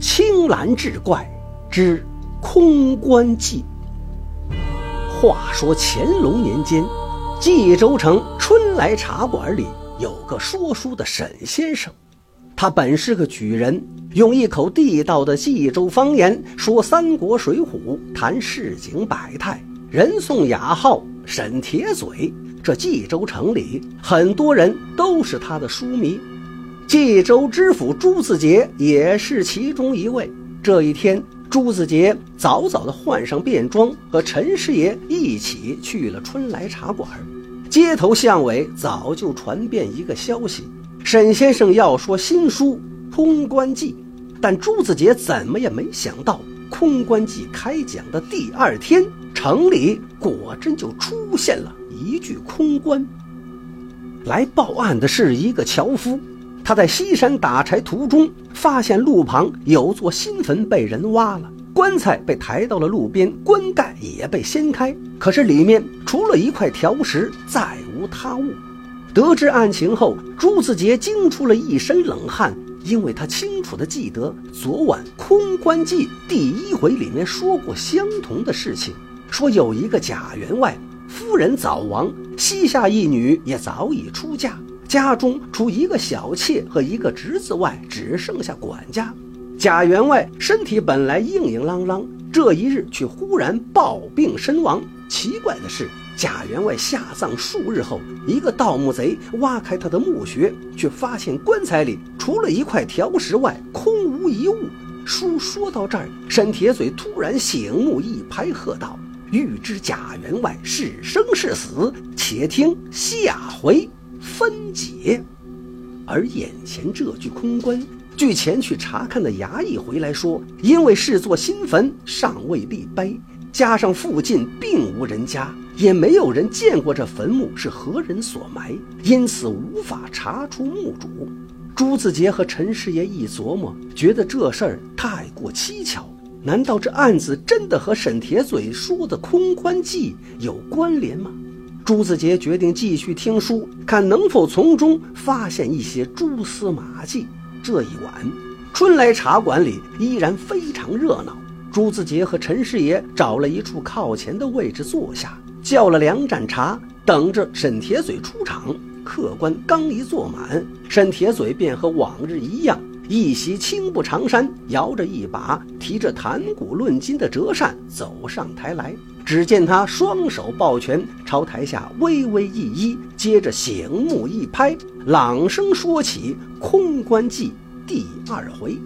青蓝志怪之空关记。话说乾隆年间，冀州城春来茶馆里有个说书的沈先生，他本是个举人，用一口地道的冀州方言说三国水浒，谈市井百态，人送雅号沈铁嘴。这冀州城里很多人都是他的书迷，冀州知府朱自杰也是其中一位。这一天。朱子杰早早地换上便装，和陈师爷一起去了春来茶馆。街头巷尾早就传遍一个消息：沈先生要说新书《空关记》。但朱子杰怎么也没想到，《空关记》开讲的第二天，城里果真就出现了一具空棺。来报案的是一个樵夫。他在西山打柴途中，发现路旁有座新坟被人挖了，棺材被抬到了路边，棺盖也被掀开，可是里面除了一块条石，再无他物。得知案情后，朱自杰惊出了一身冷汗，因为他清楚地记得昨晚《空关记》第一回里面说过相同的事情，说有一个贾员外，夫人早亡，膝下一女也早已出嫁。家中除一个小妾和一个侄子外，只剩下管家。贾员外身体本来硬硬朗朗，这一日却忽然暴病身亡。奇怪的是，贾员外下葬数日后，一个盗墓贼挖开他的墓穴，却发现棺材里除了一块条石外，空无一物。书说到这儿，沈铁嘴突然醒目一拍，喝道：“欲知贾员外是生是死，且听下回。”分解，而眼前这具空棺，据前去查看的衙役回来说，因为是座新坟，尚未立碑，加上附近并无人家，也没有人见过这坟墓是何人所埋，因此无法查出墓主。朱子杰和陈师爷一琢磨，觉得这事儿太过蹊跷，难道这案子真的和沈铁嘴说的空棺记有关联吗？朱子杰决定继续听书，看能否从中发现一些蛛丝马迹。这一晚，春来茶馆里依然非常热闹。朱子杰和陈师爷找了一处靠前的位置坐下，叫了两盏茶，等着沈铁嘴出场。客官刚一坐满，沈铁嘴便和往日一样，一袭青布长衫，摇着一把提着谈古论今的折扇走上台来。只见他双手抱拳，朝台下微微一揖，接着醒目一拍，朗声说起《空关记》第二回。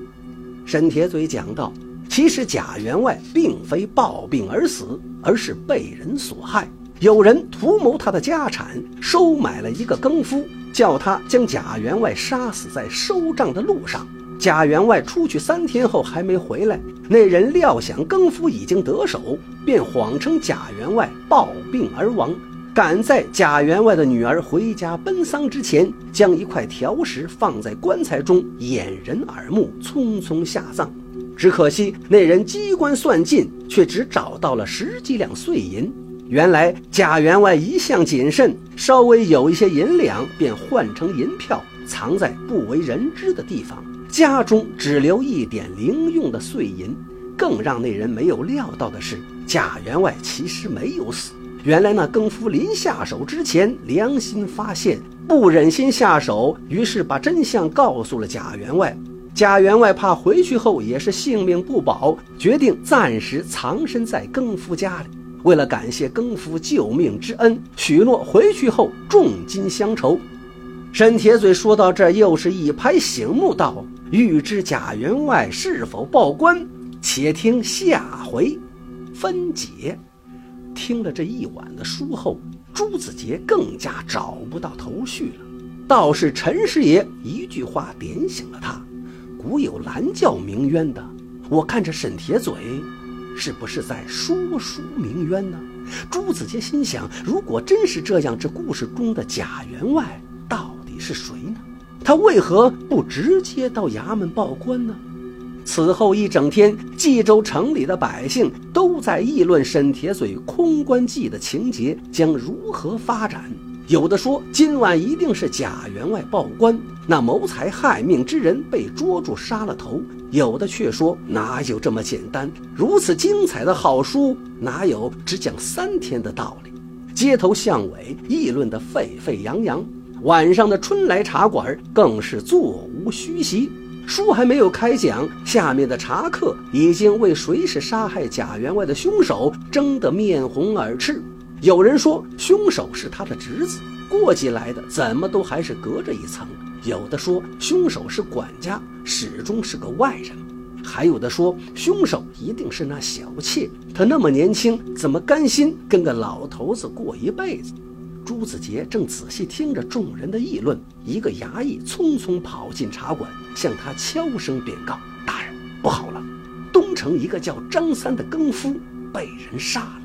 沈铁嘴讲道：“其实贾员外并非暴病而死，而是被人所害。有人图谋他的家产，收买了一个更夫，叫他将贾员外杀死在收账的路上。”贾员外出去三天后还没回来，那人料想更夫已经得手，便谎称贾员外暴病而亡，赶在贾员外的女儿回家奔丧之前，将一块条石放在棺材中掩人耳目，匆匆下葬。只可惜那人机关算尽，却只找到了十几两碎银。原来贾员外一向谨慎，稍微有一些银两，便换成银票，藏在不为人知的地方。家中只留一点零用的碎银，更让那人没有料到的是，贾员外其实没有死。原来那更夫临下手之前，良心发现，不忍心下手，于是把真相告诉了贾员外。贾员外怕回去后也是性命不保，决定暂时藏身在更夫家里。为了感谢更夫救命之恩，许诺回去后重金相酬。沈铁嘴说到这，又是一拍醒目道。欲知贾员外是否报官，且听下回分解。听了这一晚的书后，朱子杰更加找不到头绪了。倒是陈师爷一句话点醒了他：古有拦教鸣冤的，我看这沈铁嘴，是不是在说书鸣冤呢？朱子杰心想：如果真是这样，这故事中的贾员外到底是谁？他为何不直接到衙门报官呢？此后一整天，冀州城里的百姓都在议论沈铁嘴空关计的情节将如何发展。有的说今晚一定是贾员外报官，那谋财害命之人被捉住杀了头；有的却说哪有这么简单？如此精彩的好书，哪有只讲三天的道理？街头巷尾议论得沸沸扬扬，晚上的春来茶馆更是座无虚席。书还没有开讲，下面的茶客已经为谁是杀害贾员外的凶手争得面红耳赤。有人说凶手是他的侄子，过继来的，怎么都还是隔着一层；有的说凶手是管家，始终是个外人；还有的说凶手一定是那小妾，他那么年轻，怎么甘心跟个老头子过一辈子？朱子杰正仔细听着众人的议论，一个衙役匆匆跑进茶馆，向他悄声禀告：“大人，不好了，东城一个叫张三的更夫被人杀了。”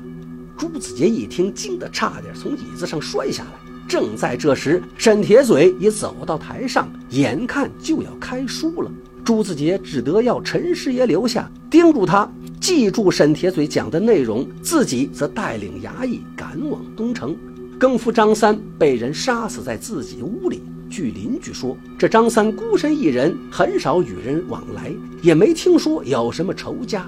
朱子杰一听，惊得差点从椅子上摔下来。正在这时，沈铁嘴也走到台上，眼看就要开书了。朱子杰只得要陈师爷留下，叮嘱他记住沈铁嘴讲的内容，自己则带领衙役赶往东城。更夫张三被人杀死在自己屋里。据邻居说，这张三孤身一人，很少与人往来，也没听说有什么仇家。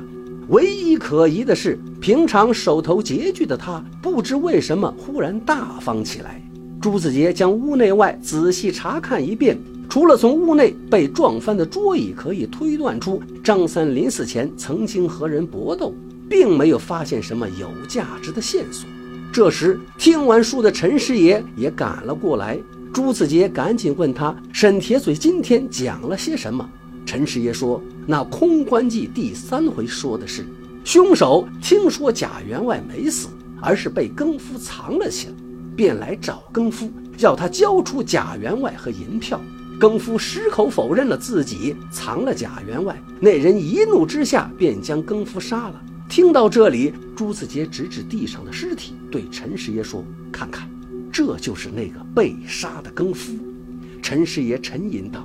唯一可疑的是，平常手头拮据的他，不知为什么忽然大方起来。朱子杰将屋内外仔细查看一遍，除了从屋内被撞翻的桌椅可以推断出张三临死前曾经和人搏斗，并没有发现什么有价值的线索。这时，听完书的陈师爷也赶了过来。朱子杰赶紧问他：“沈铁嘴今天讲了些什么？”陈师爷说：“那空关记第三回说的是，凶手听说贾员外没死，而是被更夫藏了起来，便来找更夫，要他交出贾员外和银票。更夫矢口否认了自己藏了贾员外。那人一怒之下，便将更夫杀了。”听到这里，朱子杰指指地上的尸体，对陈师爷说：“看看，这就是那个被杀的更夫。”陈师爷沉吟道：“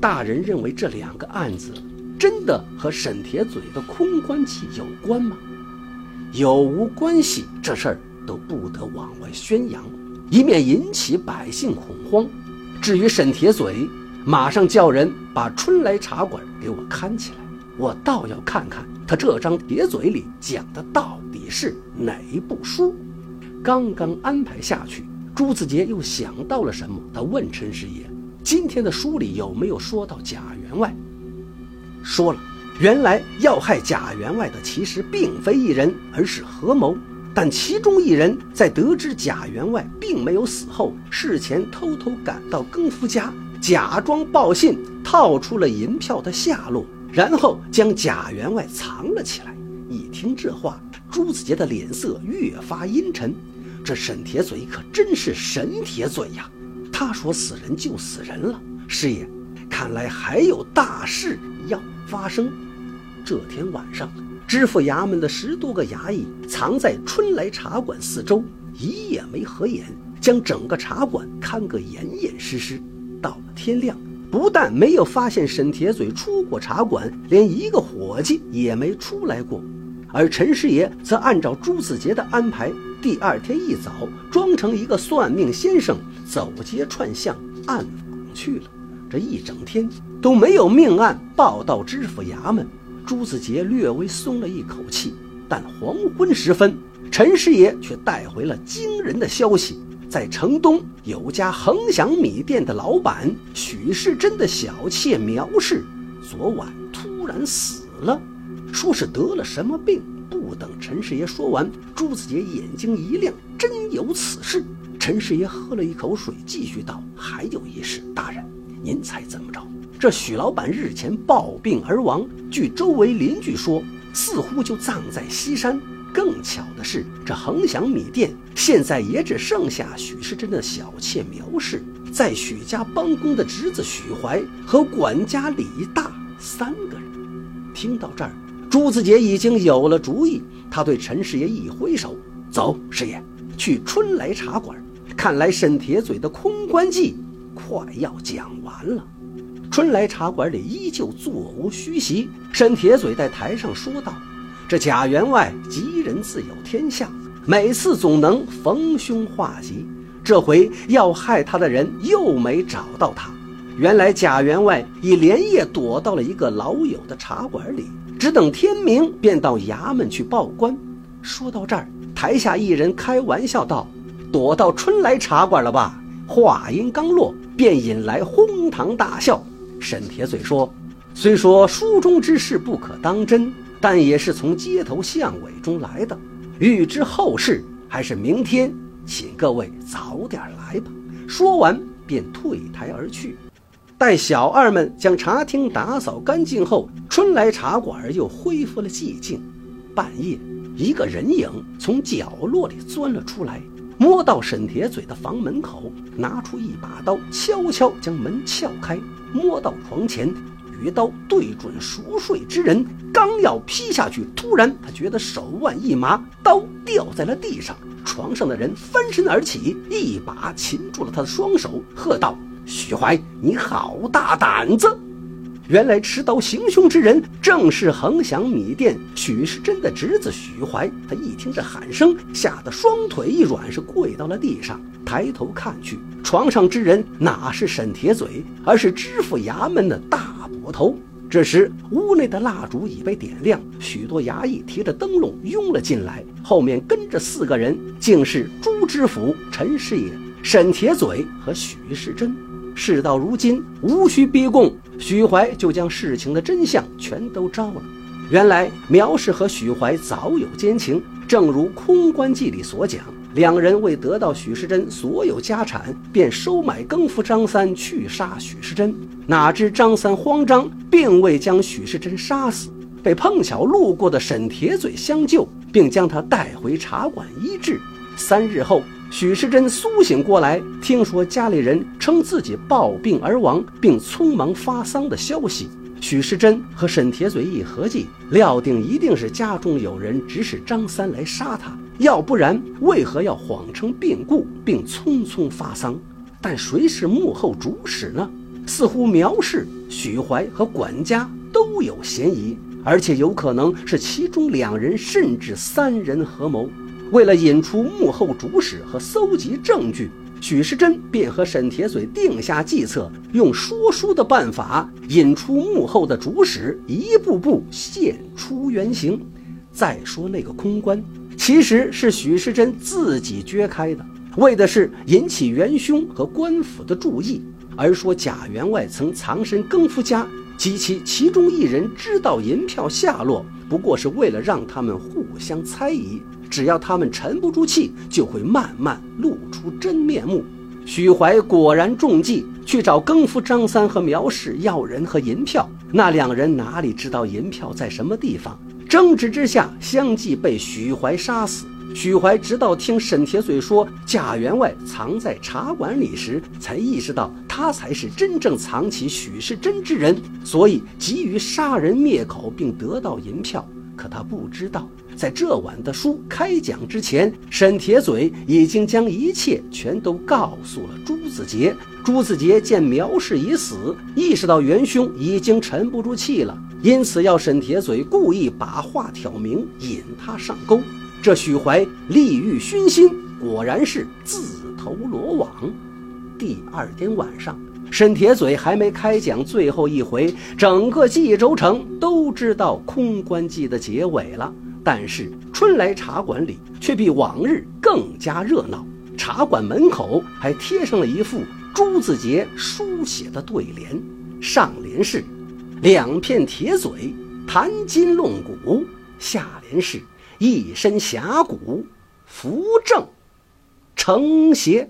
大人认为这两个案子真的和沈铁嘴的空关计有关吗？有无关系，这事儿都不得往外宣扬，以免引起百姓恐慌。至于沈铁嘴，马上叫人把春来茶馆给我看起来，我倒要看看。”他这张铁嘴里讲的到底是哪一部书？刚刚安排下去，朱子杰又想到了什么？他问陈师爷：“今天的书里有没有说到贾员外？”说了，原来要害贾员外的其实并非一人，而是合谋。但其中一人在得知贾员外并没有死后，事前偷偷赶到更夫家，假装报信，套出了银票的下落。然后将贾员外藏了起来。一听这话，朱子杰的脸色越发阴沉。这沈铁嘴可真是神铁嘴呀！他说死人就死人了。师爷，看来还有大事要发生。这天晚上，知府衙门的十多个衙役藏在春来茶馆四周，一夜没合眼，将整个茶馆看个严严实实。到了天亮。不但没有发现沈铁嘴出过茶馆，连一个伙计也没出来过。而陈师爷则按照朱子杰的安排，第二天一早装成一个算命先生，走街串巷暗访去了。这一整天都没有命案报到知府衙门，朱子杰略微松了一口气。但黄昏时分，陈师爷却带回了惊人的消息。在城东有家恒祥米店的老板许世珍的小妾苗氏，昨晚突然死了，说是得了什么病。不等陈师爷说完，朱子杰眼睛一亮，真有此事。陈师爷喝了一口水，继续道：“还有一事，大人，您猜怎么着？这许老板日前暴病而亡，据周围邻居说，似乎就葬在西山。”更巧的是，这恒祥米店现在也只剩下许世珍的小妾苗氏，在许家帮工的侄子许怀和管家李大三个人。听到这儿，朱子杰已经有了主意。他对陈师爷一挥手：“走，师爷，去春来茶馆。看来沈铁嘴的空关计快要讲完了。”春来茶馆里依旧座无虚席，沈铁嘴在台上说道。这贾员外吉人自有天相，每次总能逢凶化吉。这回要害他的人又没找到他。原来贾员外已连夜躲到了一个老友的茶馆里，只等天明便到衙门去报官。说到这儿，台下一人开玩笑道：“躲到春来茶馆了吧？”话音刚落，便引来哄堂大笑。沈铁嘴说：“虽说书中之事不可当真，但也是从街头巷尾中来的。欲知后事，还是明天请各位早点来吧。”说完，便退台而去。待小二们将茶厅打扫干净后，春来茶馆又恢复了寂静。半夜，一个人影从角落里钻了出来，摸到沈铁嘴的房门口，拿出一把刀，悄悄将门撬开，摸到床前，鱼刀对准熟睡之人，刚要劈下去，突然他觉得手腕一麻，刀掉在了地上。床上的人翻身而起，一把擒住了他的双手，喝道。许怀，你好大胆子！原来持刀行凶之人正是恒祥米店许世珍的侄子许怀。他一听这喊声，吓得双腿一软，是跪到了地上。抬头看去，床上之人哪是沈铁嘴，而是知府衙门的大捕头。这时，屋内的蜡烛已被点亮，许多衙役提着灯笼拥了进来，后面跟着四个人，竟是朱知府、陈师爷、沈铁嘴和许世珍。事到如今，无需逼供，许怀就将事情的真相全都招了。原来苗氏和许怀早有奸情，正如《空关记》里所讲，两人为得到许世珍所有家产，便收买更夫张三去杀许世珍。哪知张三慌张，并未将许世珍杀死，被碰巧路过的沈铁嘴相救，并将他带回茶馆医治。三日后。许世珍苏醒过来，听说家里人称自己暴病而亡，并匆忙发丧的消息。许世珍和沈铁嘴一合计，料定一定是家中有人指使张三来杀他，要不然为何要谎称病故并匆匆发丧？但谁是幕后主使呢？似乎苗氏、许怀和管家都有嫌疑，而且有可能是其中两人甚至三人合谋。为了引出幕后主使和搜集证据，许世珍便和沈铁嘴定下计策，用说书的办法引出幕后的主使，一步步现出原形。再说那个空关，其实是许世珍自己掘开的，为的是引起元凶和官府的注意。而说贾员外曾藏身更夫家，及其其中一人知道银票下落，不过是为了让他们互相猜疑。只要他们沉不住气，就会慢慢露出真面目。许怀果然中计，去找更夫张三和苗氏要人和银票。那两人哪里知道银票在什么地方？争执之下，相继被许怀杀死。许怀直到听沈铁嘴说贾员外藏在茶馆里时，才意识到他才是真正藏起许世珍之人，所以急于杀人灭口，并得到银票。可他不知道。在这晚的书开讲之前，沈铁嘴已经将一切全都告诉了朱子杰。朱子杰见苗氏已死，意识到元凶已经沉不住气了，因此要沈铁嘴故意把话挑明，引他上钩。这许怀利欲熏心，果然是自投罗网。第二天晚上，沈铁嘴还没开讲最后一回，整个冀州城都知道空关记的结尾了。但是春来茶馆里却比往日更加热闹，茶馆门口还贴上了一副朱子杰书写的对联，上联是“两片铁嘴谈金论古”，下联是“一身侠骨扶正成邪”。